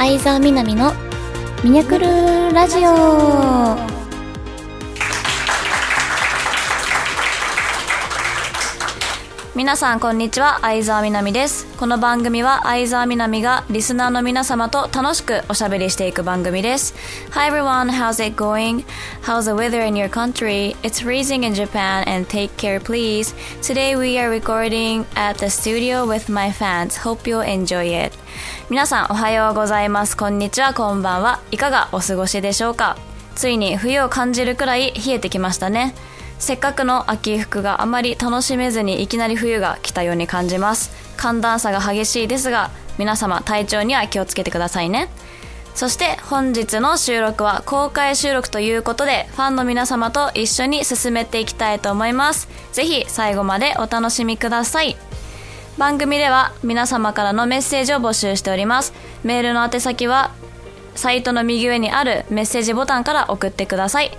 相沢みなみのミニャクルラジオ。皆さんこんにちは相沢みなみですこの番組は相沢みなみがリスナーの皆様と楽しくおしゃべりしていく番組です Hi everyone, how's it going? How's the weather in your country? It's freezing in Japan and take care please Today we are recording at the studio with my fans Hope you'll enjoy it 皆さんおはようございますこんにちはこんばんはいかがお過ごしでしょうかついに冬を感じるくらい冷えてきましたねせっかくの秋服があまり楽しめずにいきなり冬が来たように感じます。寒暖差が激しいですが皆様体調には気をつけてくださいね。そして本日の収録は公開収録ということでファンの皆様と一緒に進めていきたいと思います。ぜひ最後までお楽しみください。番組では皆様からのメッセージを募集しております。メールの宛先はサイトの右上にあるメッセージボタンから送ってください。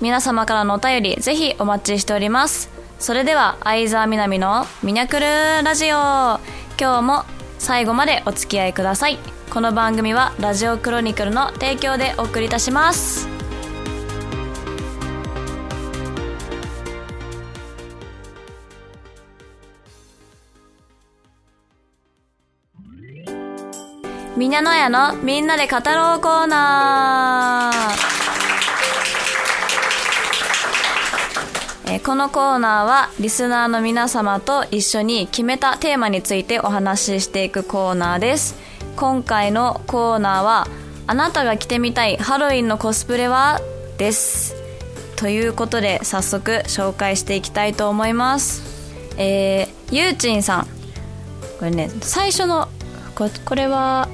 皆様からのお便りぜひお待ちしております。それでは相沢みなみのミニャクルラジオ。今日も最後までお付き合いください。この番組はラジオクロニクルの提供でお送りいたします。みなのやのみんなで語ろうコーナー。えー、このコーナーはリスナーの皆様と一緒に決めたテーマについてお話ししていくコーナーです。今回のコーナーはあなたが着てみたいハロウィンのコスプレはです。ということで早速紹介していきたいと思います。えー、ゆうちんさん。これね最初のここれは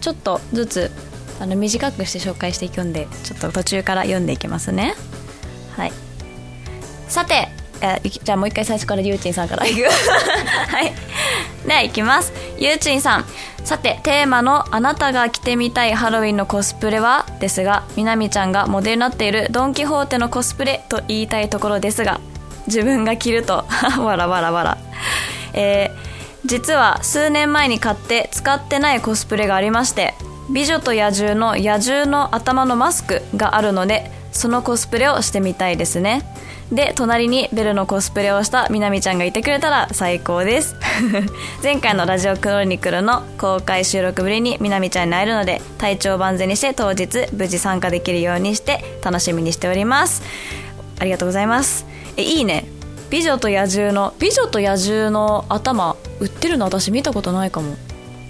ちょっとずつあの短くして紹介していくんでちょっと途中から読んでいきますね。はい。さて、えじゃあもう一回最初からゆうちんさんからいく？はい。ではいきます。ゆうちんさん。さてテーマの「あなたが着てみたいハロウィンのコスプレは?」ですがみなみちゃんがモデルになっているドン・キホーテのコスプレと言いたいところですが自分が着ると。わらわらわら。えー、実は数年前に買って使ってないコスプレがありまして美女と野獣の野獣の頭のマスクがあるのでそのコスプレをしてみたいですね。で隣にベルのコスプレをしたみなみちゃんがいてくれたら最高です。前回のラジオクロニクルの公開収録ぶりにみなみちゃんに会えるので体調万全にして当日無事参加できるようにして楽しみにしております。ありがとうございます。えいいね。美女と野獣の美女と野獣の頭売ってるの私見たことないかも。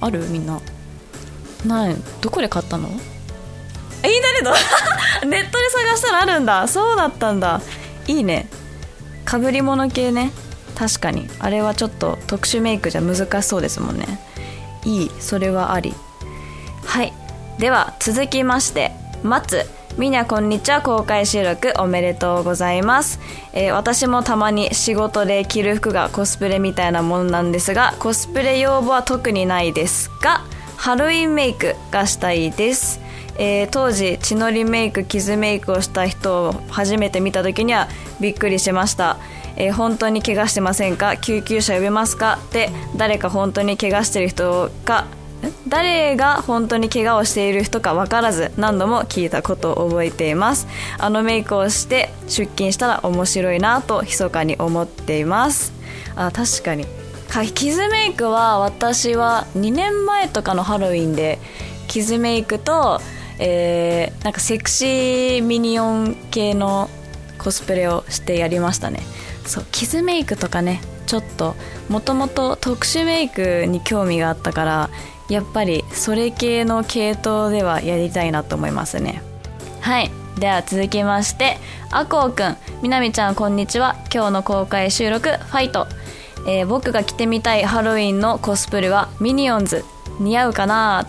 ある？みんな。ない。どこで買ったの？インターネット？ネットで探したらあるんだ。そうだったんだ。いいね。かぶり物系ね。確かに。あれはちょっと特殊メイクじゃ難しそうですもんね。いい。それはあり。はい。では続きまして。松みにゃこんにちは。公開収録おめでとうございます、えー、私もたまに仕事で着る服がコスプレみたいなものなんですがコスプレ要望は特にないですがハロウィンメイクがしたいです。えー、当時血のりメイク傷メイクをした人を初めて見た時にはびっくりしました、えー、本当に怪我してませんか？救急車呼べますか？って誰か本当に怪我してる人か？誰が本当に怪我をしている人か分からず何度も聞いたことを覚えています。あのメイクをして出勤したら面白いなと密かに思っています。あ確かに。傷メイクは私は2年前とかのハロウィンで傷メイクとえー、なんかセクシーミニオン系のコスプレをしてやりましたね。そう傷メイクとかねちょっともともと特殊メイクに興味があったからやっぱりそれ系の系統ではやりたいなと思いますね。はい。では続きましてあこうくん。みなみちゃんこんにちは。今日の公開収録ファイト、えー、僕が着てみたいハロウィンのコスプレはミニオンズ。似合うかな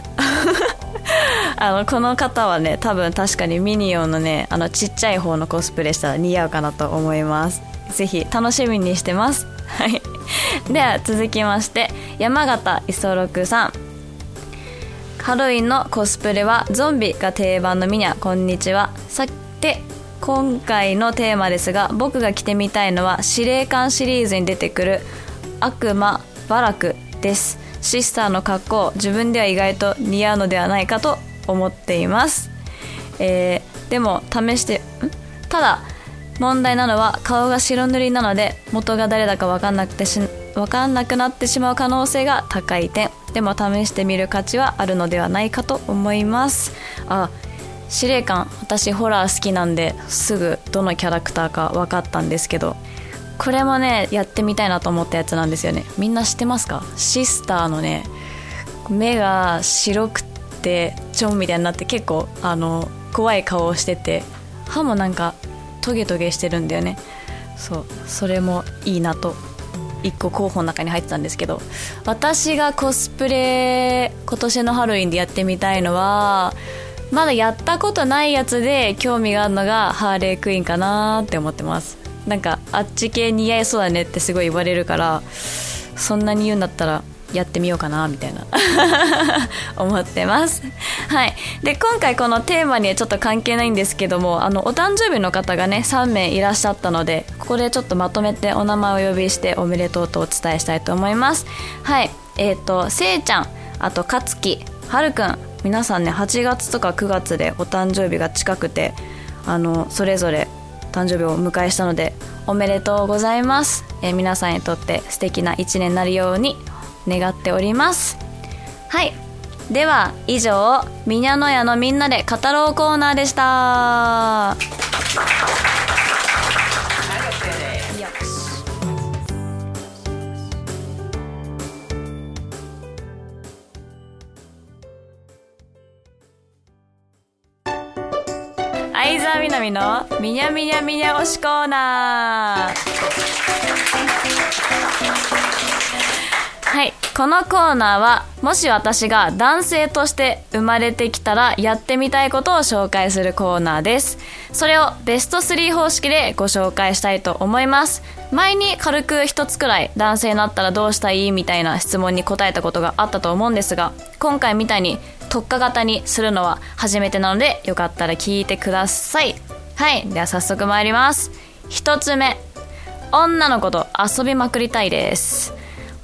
あのこの方はね多分確かにミニオンのねあのちっちゃい方のコスプレしたら似合うかなと思います。ぜひ楽しみにしてます。はい。では続きまして山形磯六さん。ハロウィンのコスプレはゾンビが定番のミニャ。こんにちは。さて今回のテーマですが僕が着てみたいのは司令官シリーズに出てくる悪魔バラクです。シスターの格好自分では意外と似合うのではないかと思っています、えーでも試してただ問題なのは顔が白塗りなので元が誰だか分かんなくてし分かんなくなってしまう可能性が高い点。でも試してみる価値はあるのではないかと思います。あ司令官私ホラー好きなんですぐどのキャラクターか分かったんですけどこれもねやってみたいなと思ったやつなんですよね。みんな知ってますか？シスターのね目が白くてチョンみたいになって結構あの怖い顔をしてて歯もなんかトゲトゲしてるんだよね。そうそれもいいなと1個候補の中に入ってたんですけど私がコスプレ今年のハロウィンでやってみたいのはまだやったことないやつで興味があるのがハーレークイーンかなって思ってます。なんかあっち系似合いそうだねってすごい言われるからそんなに言うんだったらやってみようかなみたいな。思ってます。はい。で今回このテーマにはちょっと関係ないんですけどもあのお誕生日の方がね3名いらっしゃったのでここでちょっとまとめてお名前を呼びしておめでとうとお伝えしたいと思います。はい。えっ、とせいちゃんあとかつきはるくん皆さんね8月とか9月でお誕生日が近くてあのそれぞれ誕生日をお迎えしたのでおめでとうございます、えー皆さんにとって素敵な一年になるように願っております。はい。では以上みにゃのやのみんなで語ろうコーナーでした。相沢みなみのみにゃみにゃみにゃ推しコーナーはい。このコーナーはもし私が男性として生まれてきたらやってみたいことを紹介するコーナーです。それをベスト3方式でご紹介したいと思います。前に軽く一つくらい男性になったらどうしたいみたいな質問に答えたことがあったと思うんですが今回みたいに特化型にするのは初めてなのでよかったら聞いてください。はい。では早速参ります。一つ目。女の子と遊びまくりたいです。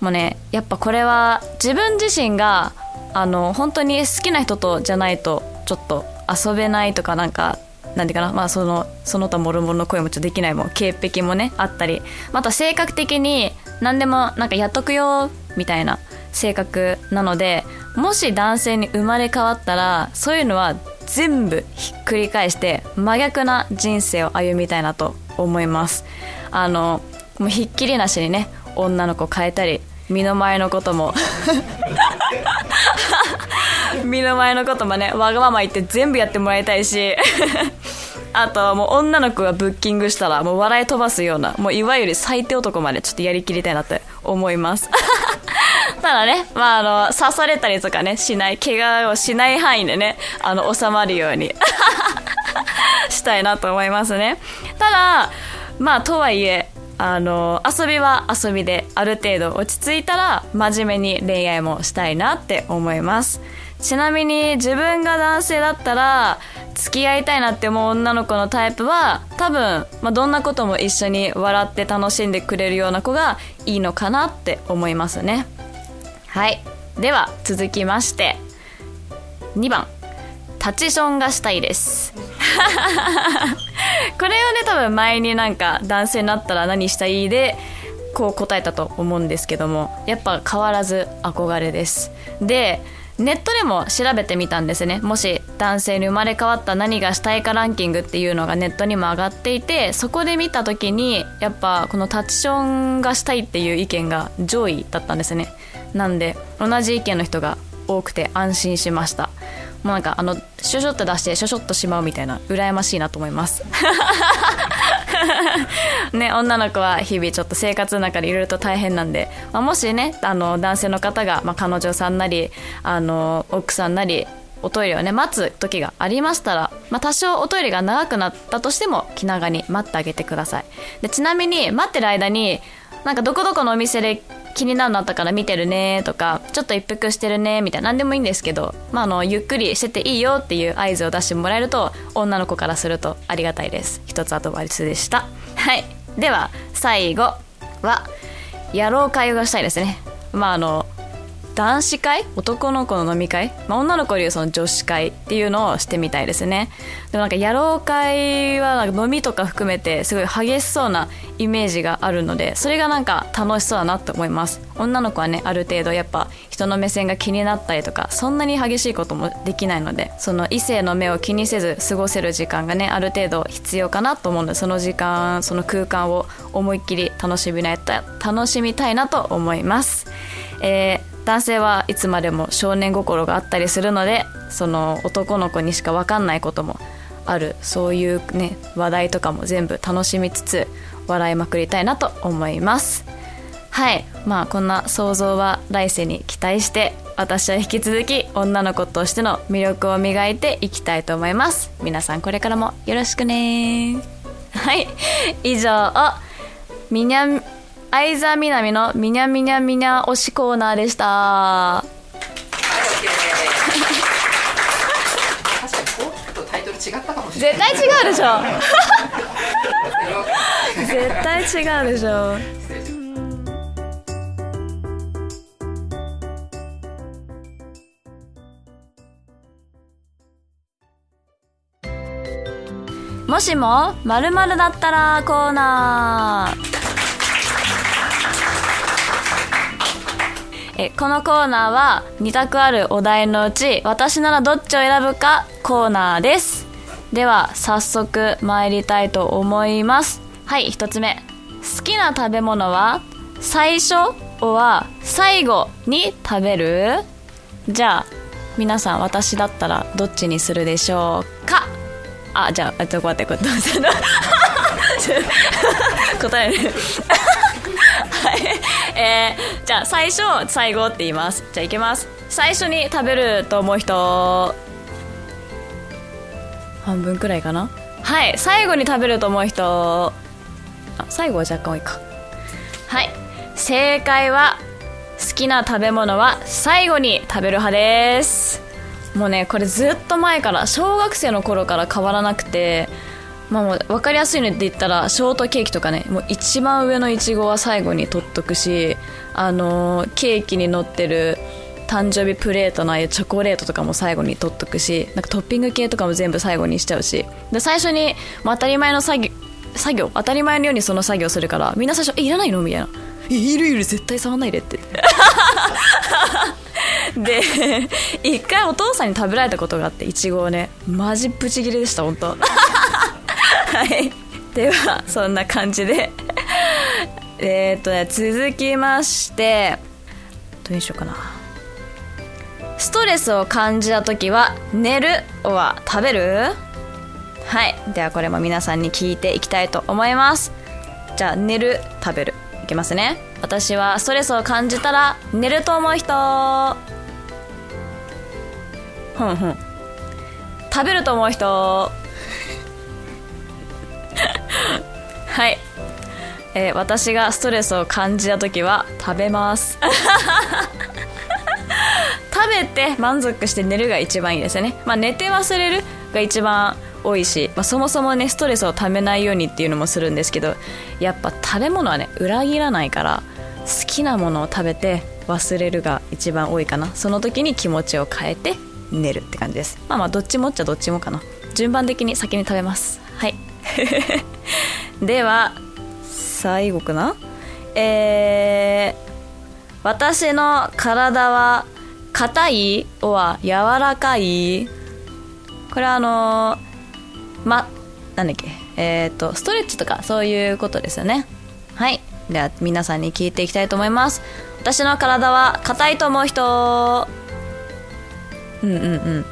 もうねやっぱこれは自分自身があの本当に好きな人とじゃないとちょっと遊べないとかなんかなんていうかなまあそのその他もろもろの声もちょっとできないもん潔癖もねあったりまた性格的に何でもなんかやっとくよみたいな性格なのでもし男性に生まれ変わったらそういうのは全部ひっくり返して真逆な人生を歩みたいなと思います。あのもうひっきりなしにね女の子変えたり身の前のことも。身の前のこともねわがまま言って全部やってもらいたいし。あともう女の子がブッキングしたらもう笑い飛ばすようなもういわゆる最低男までちょっとやりきりたいなって思います。ただね、まあ、あの刺されたりとかねしない怪我をしない範囲でねあの収まるように したいなと思いますね。ただまあとはいえあの遊びは遊びである程度落ち着いたら真面目に恋愛もしたいなって思います。ちなみに自分が男性だったら付き合いたいなって思う女の子のタイプは多分、まあ、どんなことも一緒に笑って楽しんでくれるような子がいいのかなって思いますね。はい。では続きまして。2番。タチションがしたいです。これをね多分前になんか男性になったら何したいでこう答えたと思うんですけどもやっぱ変わらず憧れです。でネットでも調べてみたんですね。もし男性に生まれ変わった何がしたいかランキングっていうのがネットにも上がっていてそこで見た時にやっぱこのタッチションがしたいっていう意見が上位だったんですね。なんで同じ意見の人が多くて安心しました。もうなんかあのシュシュッと出してシュシュッとしまうみたいな羨ましいなと思います。ね女の子は日々ちょっと生活の中でいろいろと大変なんで、まあ、もしねあの男性の方が、まあ、彼女さんなりあの奥さんなりおトイレをね待つ時がありましたら、まあ、多少おトイレが長くなったとしても気長に待ってあげてください。でちなみに待ってる間になんかどこどこのお店で気になるのあったから見てるねとかちょっと一服してるねみたいな何でもいいんですけど、まあ、あのゆっくりしてていいよっていう合図を出してもらえると女の子からするとありがたいです。一つアドバイスでした。はい。では最後は野郎会話したいですね。まああの男子会？男の子の飲み会、まあ、女の子でいうその女子会っていうのをしてみたいですね。でもなんか野郎会はなんか飲みとか含めてすごい激しそうなイメージがあるのでそれがなんか楽しそうだなと思います。女の子はねある程度やっぱ人の目線が気になったりとかそんなに激しいこともできないのでその異性の目を気にせず過ごせる時間がねある程度必要かなと思うのでその時間その空間を思いっきり楽しみな楽しみたいなと思います、えー男性はいつまでも少年心があったりするのでその男の子にしか分かんないこともある。そういうね話題とかも全部楽しみつつ笑いまくりたいなと思います。はい。まあこんな想像は来世に期待して私は引き続き女の子としての魅力を磨いていきたいと思います。皆さんこれからもよろしくねはい。以上をみにゃ相座みなみのみにゃみにゃみにゃ推しコーナーでした。絶対違うでしょ。絶対違うでしょ。もしもまるだったらコーナーえこのコーナーは2択あるお題のうち私ならどっちを選ぶかコーナーです。では早速参りたいと思います。はい1つ目。好きな食べ物は最初は最後に食べる？じゃあ皆さん私だったらどっちにするでしょうか？あじゃあちょっと待って 答え答えはい、えー、じゃあ最初最後って言います。じゃあいきます。最初に食べると思う人。半分くらいかな。はい最後に食べると思う人。あ最後は若干多いか。はい。正解は好きな食べ物は最後に食べる派です。もうねこれずっと前から小学生の頃から変わらなくてまあもう分かりやすいので言ったらショートケーキとかねもう一番上のいちごは最後に取っとくしあのー、ケーキに乗ってる誕生日プレートのああいうチョコレートとかも最後に取っとくしなんかトッピング系とかも全部最後にしちゃうし。で最初に、まあ、当たり前の作業作業当たり前のようにその作業するからみんな最初「えいらないの?」みたいな「いるいる絶対触んないで」って。で一回お父さんに食べられたことがあっていちごをねマジブチギレでした本当。はい。ではそんな感じで。えっとね続きましてどうしようかな。ストレスを感じた時は寝るは食べる？はい。ではこれも皆さんに聞いていきたいと思います。じゃあ寝る食べる。いきますね。私はストレスを感じたら寝ると思う人。ふんふん。食べると思う人。はい、えー、私がストレスを感じた時は食べます。食べて満足して寝るが一番いいですよね、まあ、寝て忘れるが一番多いし、まあ、そもそもねストレスをためないようにっていうのもするんですけどやっぱ食べ物はね裏切らないから好きなものを食べて忘れるが一番多いかな。その時に気持ちを変えて寝るって感じです。まあまあどっちもっちゃどっちもかな。順番的に先に食べます。はい。では最後かな？えー、私の体は硬い？は柔らかい？これはあのー、まなんだっけ？えっ、ー、とストレッチとかそういうことですよね。はい。では皆さんに聞いていきたいと思います。私の体は硬いと思う人。うんうんうん。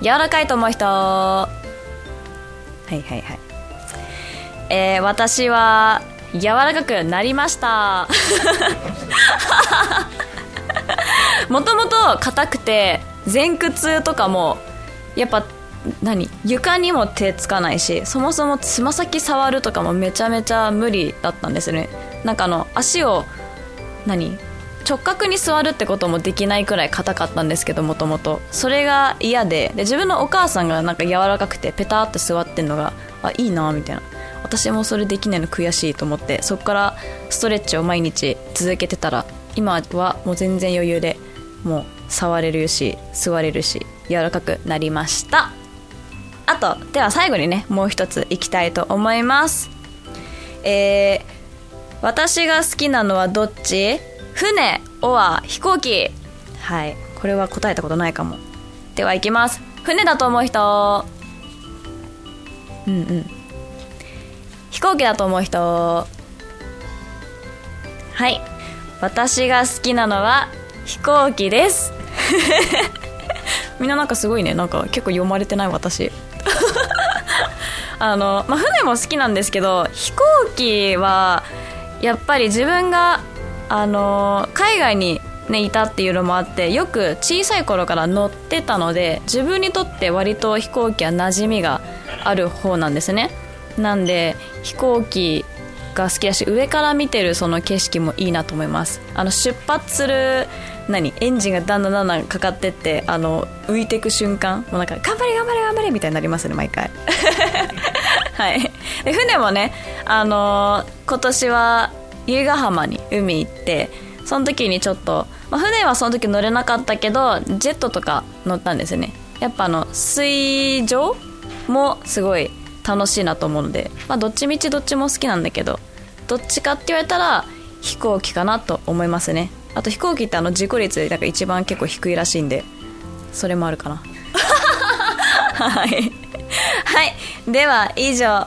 柔らかいと思う人。はいはいはい。えー、私は柔らかくなりました。もともと硬くて前屈とかもやっぱ何床にも手つかないしそもそもつま先触るとかもめちゃめちゃ無理だったんですね。なんかあの足を何直角に座るってこともできないくらい硬かったんですけどもともと。それが嫌で。で自分のお母さんがなんか柔らかくてペタって座ってんのがあいいなみたいな。私もそれできないの悔しいと思ってそこからストレッチを毎日続けてたら今はもう全然余裕でもう触れるし座れるし柔らかくなりました。あとでは最後にねもう一ついきたいと思います。えー、私が好きなのはどっち？船おは飛行機。はいこれは答えたことないかも。ではいきます。船だと思う人。うんうん。飛行機だと思う人。はい。私が好きなのは飛行機です。みんななんかすごいね。なんか結構読まれてない私。あの、まあ、船も好きなんですけど飛行機はやっぱり自分があの海外に、ね、いたっていうのもあってよく小さい頃から乗ってたので自分にとって割と飛行機は馴染みがある方なんですね。なんで飛行機が好きだし上から見てるその景色もいいなと思います。あの出発する何エンジンがだんだんだんだんかかってってあの浮いていく瞬間もうなんか頑張れ頑張れ頑張れみたいになりますね毎回。はい。で船もねあのー、今年は由比ヶ浜に海行ってその時にちょっと、まあ、船はその時乗れなかったけどジェットとか乗ったんですよね。やっぱあの水上もすごい楽しいなと思うので、まあ、どっちみちどっちも好きなんだけどどっちかって言われたら飛行機かなと思いますね。あと飛行機ってあの事故率なんか一番結構低いらしいんでそれもあるかな。はい。はい。では以上。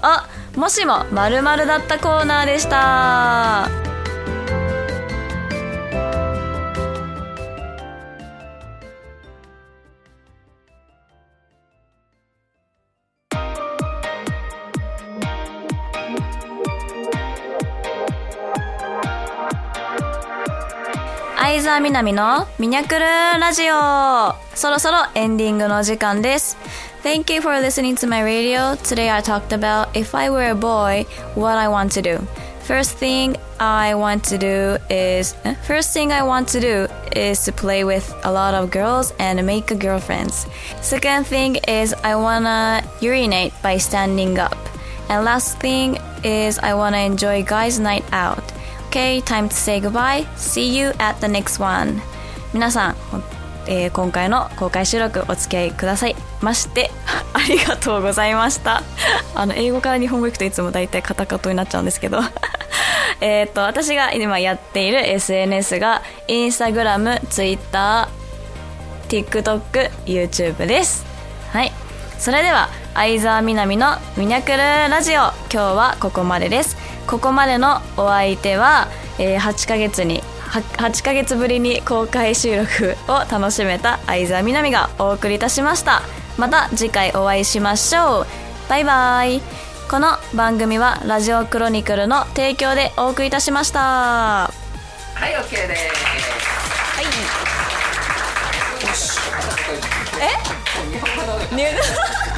もしも〇〇だったコーナーでした。相沢みなみのミニャクルラジオそろそろエンディングの時間です Thank you for listening to my radio. Today I talked about if I were a boy, what I want to do. First thing I want to do is first thing I want to do is to play with a lot of girls and make girlfriends. Second thing is I wanna urinate by standing up. And last thing is I wanna enjoy guys night out. Okay, time to say goodbye. See you at the next one. 皆さん、えー、今回の公開収録お付き合いください。まして ありがとうございました。あの英語から日本語行くといつも大体カタカトになっちゃうんですけど。えっと私が今やっている SNS がインスタグラム、ツイッター、TikTok、YouTube です。はい。それでは相沢みなみのミニャクルラジオ。今日はここまでです。ここまでのお相手は、えー、8ヶ月に8ヶ月ぶりに公開収録を楽しめた相沢みなみがお送りいたしました。また次回お会いしましょう。バイバイ。この番組はラジオクロニクルの提供でお送りいたしました。はい OK です。はい。え？